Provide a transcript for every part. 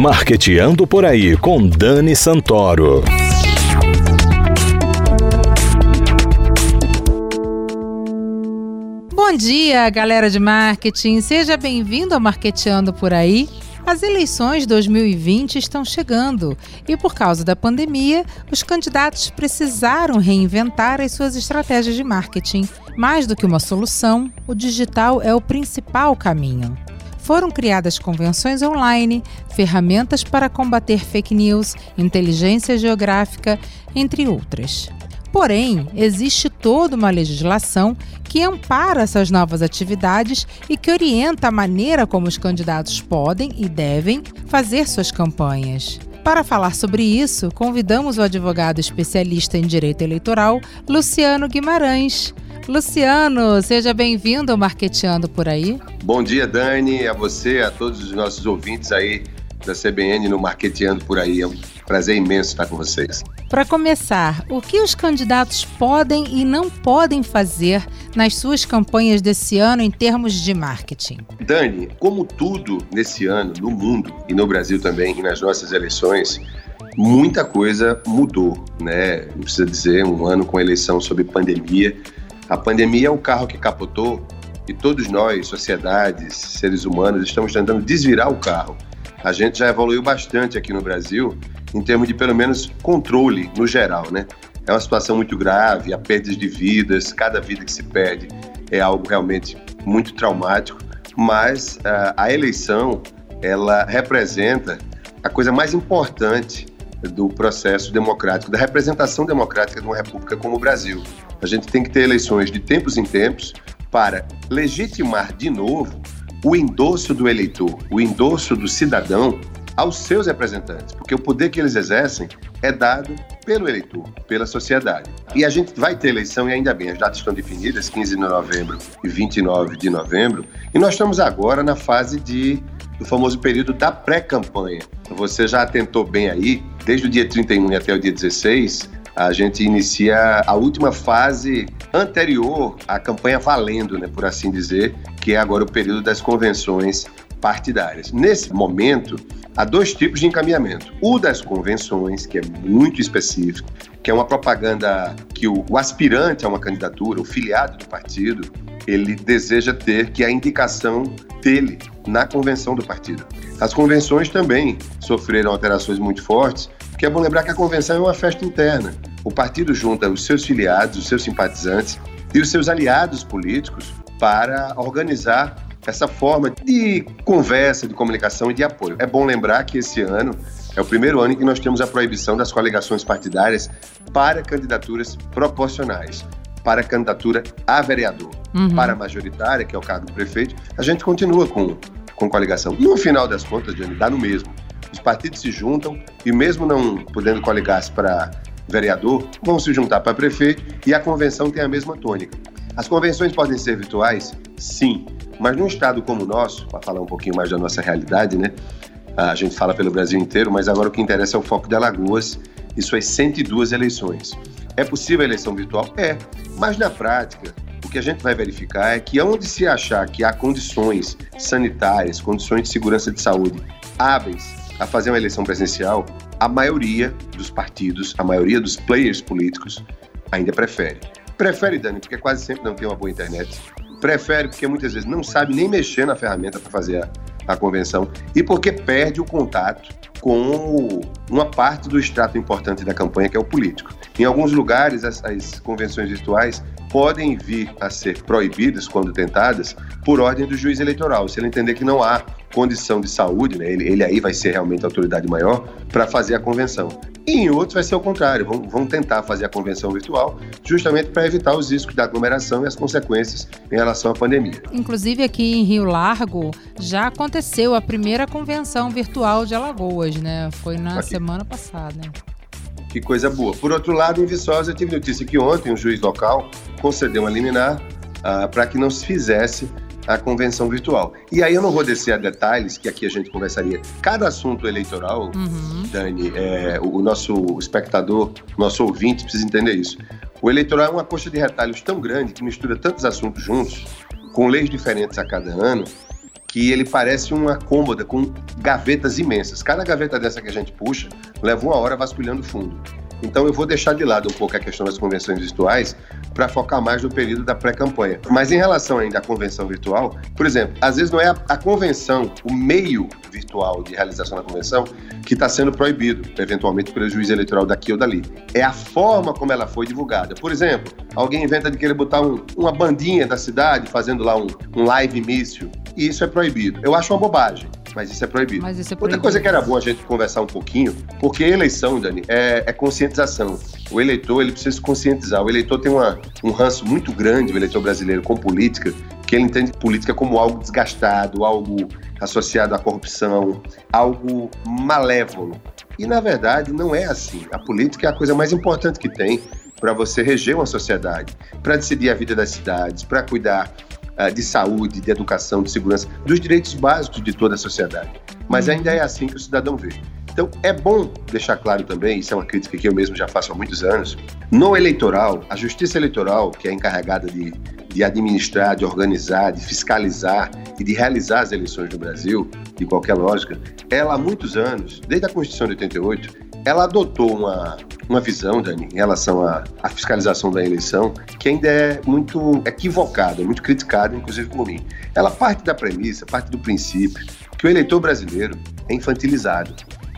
Marqueteando por aí com Dani Santoro. Bom dia, galera de marketing. Seja bem-vindo ao Marqueteando por aí. As eleições 2020 estão chegando e, por causa da pandemia, os candidatos precisaram reinventar as suas estratégias de marketing. Mais do que uma solução, o digital é o principal caminho. Foram criadas convenções online, ferramentas para combater fake news, inteligência geográfica, entre outras. Porém, existe toda uma legislação que ampara essas novas atividades e que orienta a maneira como os candidatos podem e devem fazer suas campanhas. Para falar sobre isso, convidamos o advogado especialista em direito eleitoral, Luciano Guimarães. Luciano, seja bem-vindo ao Marqueteando por aí. Bom dia, Dani, a você, a todos os nossos ouvintes aí da CBN no Marqueteando por aí. É um prazer imenso estar com vocês. Para começar, o que os candidatos podem e não podem fazer nas suas campanhas desse ano em termos de marketing? Dani, como tudo nesse ano, no mundo e no Brasil também, e nas nossas eleições, muita coisa mudou, né? Não precisa dizer, um ano com eleição sob pandemia. A pandemia é o carro que capotou e todos nós, sociedades, seres humanos, estamos tentando desvirar o carro. A gente já evoluiu bastante aqui no Brasil em termos de, pelo menos, controle no geral, né? É uma situação muito grave, há perdas de vidas, cada vida que se perde é algo realmente muito traumático, mas uh, a eleição, ela representa a coisa mais importante do processo democrático, da representação democrática de uma república como o Brasil. A gente tem que ter eleições de tempos em tempos para legitimar de novo o endosso do eleitor, o endosso do cidadão aos seus representantes, porque o poder que eles exercem é dado pelo eleitor, pela sociedade. E a gente vai ter eleição, e ainda bem, as datas estão definidas, 15 de novembro e 29 de novembro, e nós estamos agora na fase de do famoso período da pré-campanha. Você já atentou bem aí, desde o dia 31 até o dia 16, a gente inicia a última fase anterior à campanha valendo, né, por assim dizer, que é agora o período das convenções partidárias. Nesse momento, há dois tipos de encaminhamento. O das convenções, que é muito específico, que é uma propaganda que o, o aspirante a uma candidatura, o filiado do partido, ele deseja ter que a indicação dele na convenção do partido. As convenções também sofreram alterações muito fortes, porque é bom lembrar que a convenção é uma festa interna. O partido junta os seus filiados, os seus simpatizantes e os seus aliados políticos para organizar essa forma de conversa, de comunicação e de apoio. É bom lembrar que esse ano é o primeiro ano em que nós temos a proibição das coligações partidárias para candidaturas proporcionais, para candidatura a vereador. Uhum. Para a majoritária, que é o cargo do prefeito, a gente continua com, com coligação. No final das contas, Jane, dá no mesmo. Os partidos se juntam e mesmo não podendo coligar-se para vereador, vão se juntar para prefeito e a convenção tem a mesma tônica. As convenções podem ser virtuais? Sim. Mas num estado como o nosso, para falar um pouquinho mais da nossa realidade, né? A gente fala pelo Brasil inteiro, mas agora o que interessa é o foco de Alagoas e suas 102 eleições. É possível a eleição virtual? É. Mas na prática, o que a gente vai verificar é que onde se achar que há condições sanitárias, condições de segurança de saúde hábeis a fazer uma eleição presencial, a maioria dos partidos, a maioria dos players políticos ainda prefere. Prefere, Dani, porque quase sempre não tem uma boa internet. Prefere porque muitas vezes não sabe nem mexer na ferramenta para fazer a, a convenção e porque perde o contato com uma parte do extrato importante da campanha, que é o político. Em alguns lugares, as, convenções virtuais podem vir a ser proibidas, quando tentadas, por ordem do juiz eleitoral. Se ele entender que não há condição de saúde, né, ele, ele aí vai ser realmente a autoridade maior para fazer a convenção. E em outros vai ser o contrário, vão, vão tentar fazer a convenção virtual justamente para evitar os riscos da aglomeração e as consequências em relação à pandemia. Inclusive aqui em Rio Largo já aconteceu a primeira convenção virtual de Alagoas, né? Foi na aqui. semana passada. Que coisa boa. Por outro lado, em Viçosa, eu tive notícia que ontem um juiz local concedeu uma liminar uh, para que não se fizesse a convenção virtual. E aí eu não vou descer a detalhes, que aqui a gente conversaria. Cada assunto eleitoral, uhum. Dani, é, o nosso espectador, nosso ouvinte precisa entender isso. O eleitoral é uma coxa de retalhos tão grande que mistura tantos assuntos juntos, com leis diferentes a cada ano, que ele parece uma cômoda com gavetas imensas. Cada gaveta dessa que a gente puxa leva uma hora vasculhando fundo. Então eu vou deixar de lado um pouco a questão das convenções virtuais para focar mais no período da pré-campanha. Mas em relação ainda à convenção virtual, por exemplo, às vezes não é a, a convenção, o meio virtual de realização da convenção, que está sendo proibido, eventualmente pelo juiz eleitoral daqui ou dali. É a forma como ela foi divulgada. Por exemplo, alguém inventa de querer botar um, uma bandinha da cidade fazendo lá um, um live mício, e isso é proibido. Eu acho uma bobagem mas isso é proibido. Mas isso é proibido. Outra coisa que era bom a gente conversar um pouquinho, porque eleição, Dani, é, é conscientização. O eleitor, ele precisa se conscientizar. O eleitor tem uma, um ranço muito grande, o eleitor brasileiro, com política, que ele entende política como algo desgastado, algo associado à corrupção, algo malévolo. E, na verdade, não é assim. A política é a coisa mais importante que tem para você reger uma sociedade, para decidir a vida das cidades, para cuidar de saúde, de educação, de segurança, dos direitos básicos de toda a sociedade. Mas uhum. ainda é assim que o cidadão vê. Então, é bom deixar claro também, isso é uma crítica que eu mesmo já faço há muitos anos, no eleitoral, a justiça eleitoral, que é encarregada de, de administrar, de organizar, de fiscalizar e de realizar as eleições no Brasil, de qualquer lógica, ela há muitos anos, desde a Constituição de 88, ela adotou uma, uma visão, Dani, em relação à, à, fiscalização da eleição, que ainda é muito equivocada, muito criticada, inclusive por mim. Ela parte da premissa, parte do princípio, que o eleitor brasileiro é infantilizado,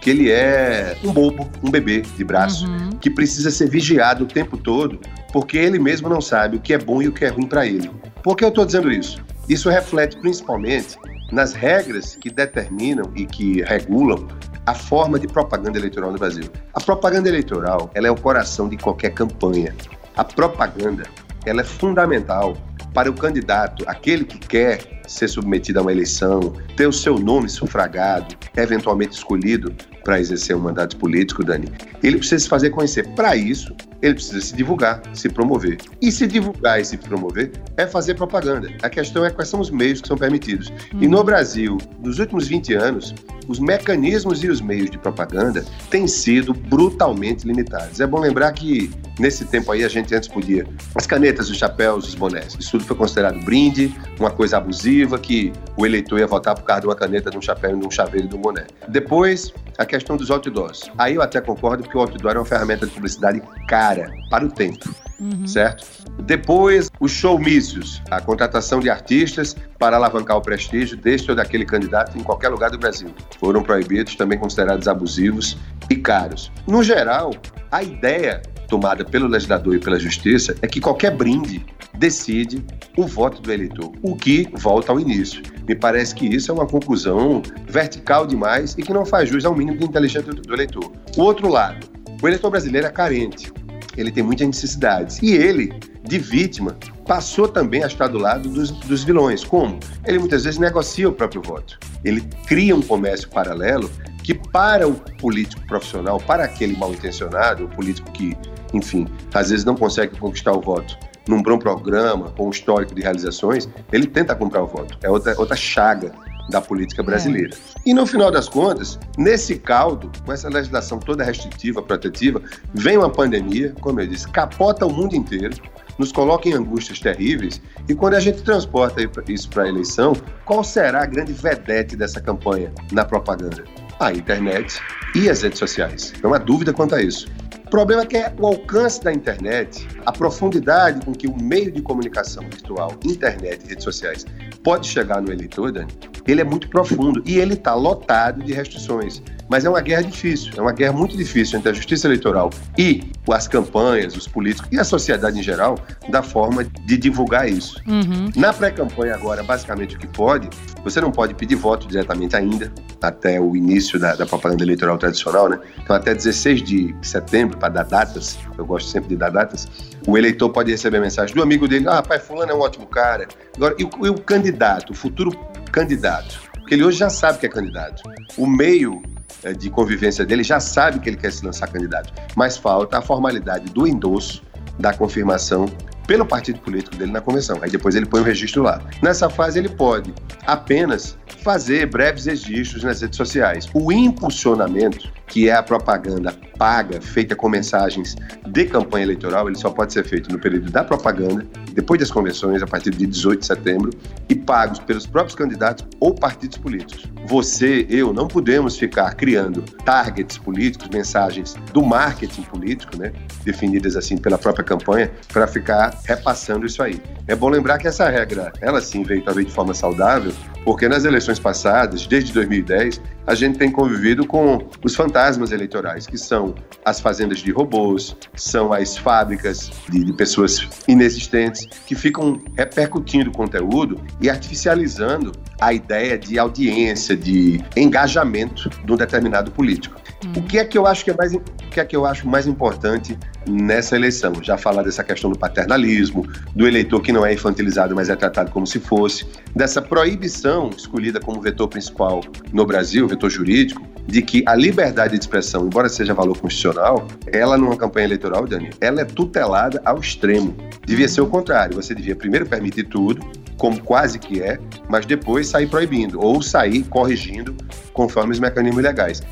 que ele é um bobo, um bebê de braço, uhum. que precisa ser vigiado o tempo todo, porque ele mesmo não sabe o que é bom e o que é ruim para ele. Por que eu estou dizendo isso? Isso reflete principalmente nas regras que determinam e que regulam a forma de propaganda eleitoral no Brasil. A propaganda eleitoral, ela é o coração de qualquer campanha. A propaganda, ela é fundamental para o candidato, aquele que quer ser submetido a uma eleição, ter o seu nome sufragado, eventualmente escolhido para exercer um mandato político, Dani, ele precisa se fazer conhecer. Para isso, ele precisa se divulgar, se promover. E se divulgar e se promover é fazer propaganda. A questão é quais são os meios que são permitidos. Hum. E no Brasil, nos últimos 20 anos, os mecanismos e os meios de propaganda têm sido brutalmente limitados. É bom lembrar que nesse tempo aí a gente antes podia as canetas, os chapéus, os bonés. Isso tudo foi considerado brinde, uma coisa abusiva que o eleitor ia votar por causa de uma caneta, de um chapéu, de um chaveiro e de um boné. Depois, a questão dos outdoors. Aí eu até concordo que o outdoor é uma ferramenta de publicidade cara para o tempo. Uhum. certo? Depois, os showmícios, a contratação de artistas para alavancar o prestígio deste ou daquele candidato em qualquer lugar do Brasil. Foram proibidos, também considerados abusivos e caros. No geral, a ideia tomada pelo legislador e pela justiça é que qualquer brinde decide o voto do eleitor, o que volta ao início. Me parece que isso é uma conclusão vertical demais e que não faz jus ao mínimo de inteligência do eleitor. O outro lado, o eleitor brasileiro é carente ele tem muitas necessidades. E ele, de vítima, passou também a estar do lado dos, dos vilões. Como? Ele muitas vezes negocia o próprio voto. Ele cria um comércio paralelo que, para o político profissional, para aquele mal intencionado, o político que, enfim, às vezes não consegue conquistar o voto num bom programa, com um histórico de realizações, ele tenta comprar o voto. É outra, outra chaga da política brasileira. É. E no final das contas, nesse caldo, com essa legislação toda restritiva, protetiva, vem uma pandemia, como eu disse, capota o mundo inteiro, nos coloca em angústias terríveis. E quando a gente transporta isso para a eleição, qual será a grande vedete dessa campanha na propaganda? A internet e as redes sociais. Não há dúvida quanto a isso. O problema é que é o alcance da internet, a profundidade com que o meio de comunicação virtual, internet e redes sociais pode chegar no eleitor, Dani, ele é muito profundo e ele está lotado de restrições. Mas é uma guerra difícil, é uma guerra muito difícil entre a justiça eleitoral e as campanhas, os políticos e a sociedade em geral, da forma de divulgar isso. Uhum. Na pré-campanha agora, basicamente o que pode, você não pode pedir voto diretamente ainda, até o início da, da propaganda eleitoral tradicional, né? Então até 16 de setembro, para dar datas, eu gosto sempre de dar datas, o eleitor pode receber mensagem do amigo dele, ah, pai, fulano é um ótimo cara. Agora, e o, e o candidato, o futuro candidato? Porque ele hoje já sabe que é candidato. O meio eh, de convivência dele já sabe que ele quer se lançar candidato, mas falta a formalidade do endosso, da confirmação pelo partido político dele na convenção. Aí depois ele põe o registro lá. Nessa fase ele pode apenas fazer breves registros nas redes sociais. O impulsionamento, que é a propaganda paga, feita com mensagens de campanha eleitoral, ele só pode ser feito no período da propaganda, depois das convenções, a partir de 18 de setembro, e pagos pelos próprios candidatos ou partidos políticos. Você, eu, não podemos ficar criando targets políticos, mensagens do marketing político, né, definidas assim pela própria campanha, para ficar repassando isso aí. É bom lembrar que essa regra, ela sim veio talvez de forma saudável, porque nas eleições passadas, desde 2010, a gente tem convivido com os fantasmas eleitorais, que são as fazendas de robôs, são as fábricas de, de pessoas inexistentes, que ficam repercutindo conteúdo e artificializando a ideia de audiência, de engajamento de um determinado político. O que é que eu acho que é mais, o que é que eu acho mais importante nessa eleição? Já falar dessa questão do paternalismo, do eleitor que não é infantilizado, mas é tratado como se fosse, dessa proibição escolhida como vetor principal no Brasil, vetor jurídico, de que a liberdade de expressão, embora seja valor constitucional, ela numa campanha eleitoral, Dani, ela é tutelada ao extremo. Devia ser o contrário. Você devia primeiro permitir tudo, como quase que é, mas depois sair proibindo ou sair corrigindo conforme os mecanismos legais.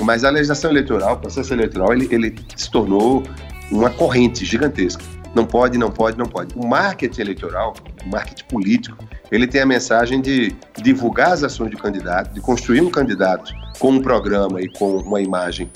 Mas a legislação eleitoral, o processo eleitoral, ele, ele se tornou uma corrente gigantesca. Não pode, não pode, não pode. O marketing eleitoral, o marketing político, ele tem a mensagem de divulgar as ações do candidato, de construir um candidato com um programa e com uma imagem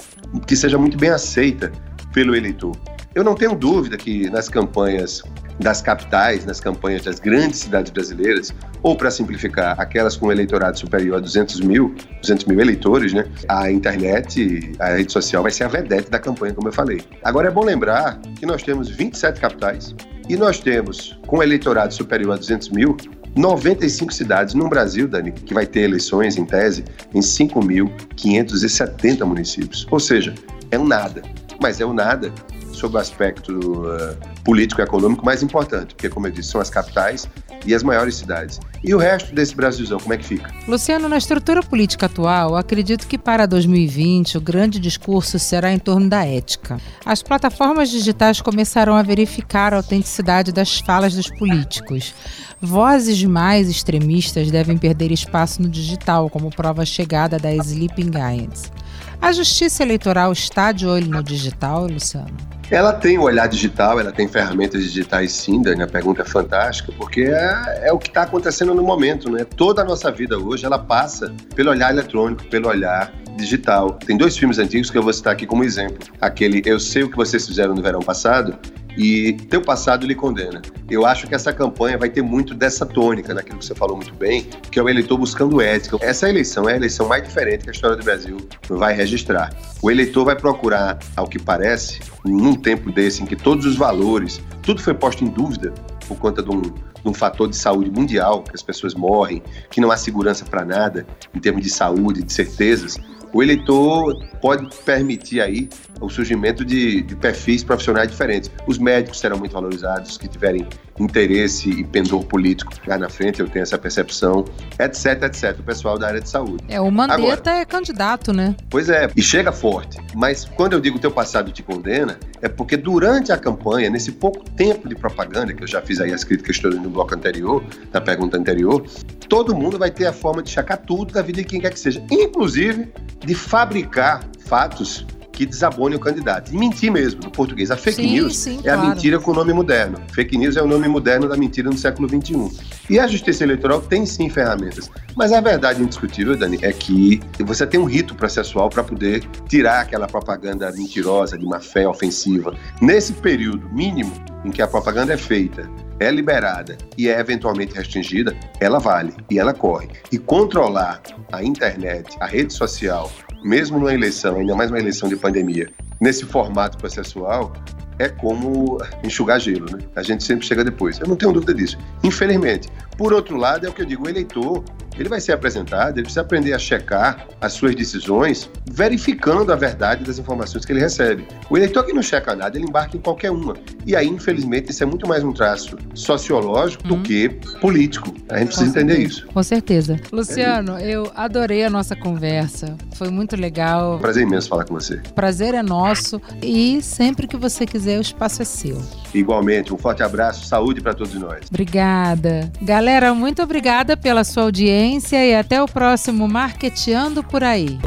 que seja muito bem aceita pelo eleitor. Eu não tenho dúvida que nas campanhas das capitais, nas campanhas das grandes cidades brasileiras, ou para simplificar, aquelas com um eleitorado superior a 200 mil, 200 mil eleitores, né? A internet, a rede social vai ser a vedete da campanha, como eu falei. Agora é bom lembrar que nós temos 27 capitais e nós temos, com um eleitorado superior a 200 mil, 95 cidades no Brasil, Dani, que vai ter eleições, em tese, em 5.570 municípios. Ou seja, é um nada. Mas é um nada sob o aspecto uh, político e econômico mais importante, porque, como eu disse, são as capitais e as maiores cidades. E o resto desse Brasilzão, como é que fica? Luciano, na estrutura política atual, acredito que para 2020 o grande discurso será em torno da ética. As plataformas digitais começarão a verificar a autenticidade das falas dos políticos. Vozes mais extremistas devem perder espaço no digital, como prova chegada da Sleeping Giants. A justiça eleitoral está de olho no digital, Luciano? Ela tem o olhar digital, ela tem ferramentas digitais sim, Dani, a pergunta é fantástica, porque é, é o que está acontecendo no momento, né? Toda a nossa vida hoje, ela passa pelo olhar eletrônico, pelo olhar digital. Tem dois filmes antigos que eu vou citar aqui como exemplo. Aquele Eu Sei O Que Vocês Fizeram no Verão Passado e teu passado lhe condena. Eu acho que essa campanha vai ter muito dessa tônica, naquilo que você falou muito bem, que é o eleitor buscando ética. Essa eleição é a eleição mais diferente que a história do Brasil vai registrar. O eleitor vai procurar, ao que parece, num tempo desse em que todos os valores, tudo foi posto em dúvida por conta de um, de um fator de saúde mundial, que as pessoas morrem, que não há segurança para nada em termos de saúde, de certezas o eleitor pode permitir aí o surgimento de, de, perfis profissionais diferentes. Os médicos serão muito valorizados, os que tiverem interesse e pendor político lá na frente, eu tenho essa percepção, etc, etc. O pessoal da área de saúde. É, o Mandetta Agora, é candidato, né? Pois é, e chega forte. Mas quando eu digo teu passado te condena, é porque durante a campanha, nesse pouco tempo de propaganda, que eu já fiz aí as críticas todas no bloco anterior, na pergunta anterior, todo mundo vai ter a forma de chacar tudo da vida de quem quer que seja, inclusive de fabricar fatos que desabone o candidato. E mentir mesmo, no português. A fake sim, news sim, é claro. a mentira com o nome moderno. Fake news é o nome moderno da mentira no século XXI. E a justiça eleitoral tem sim ferramentas. Mas a verdade indiscutível, Dani, é que você tem um rito processual para poder tirar aquela propaganda mentirosa, de má fé ofensiva. Nesse período mínimo em que a propaganda é feita, é liberada e é eventualmente restringida, ela vale e ela corre. E controlar a internet, a rede social, mesmo numa eleição, ainda mais uma eleição de pandemia, nesse formato processual, é como enxugar gelo, né? A gente sempre chega depois. Eu não tenho dúvida disso. Infelizmente. Por outro lado, é o que eu digo, o eleitor, ele vai ser apresentado, ele precisa aprender a checar as suas decisões, verificando a verdade das informações que ele recebe. O eleitor que não checa nada, ele embarca em qualquer uma. E aí, infelizmente, isso é muito mais um traço sociológico do uhum. que político. A gente precisa entender isso. Com certeza. Luciano, é eu adorei a nossa conversa. Foi muito legal. Prazer imenso falar com você. Prazer é nosso. E sempre que você quiser, o espaço é seu. Igualmente, um forte abraço, saúde para todos nós. Obrigada. Galera, muito obrigada pela sua audiência e até o próximo Marqueteando por aí.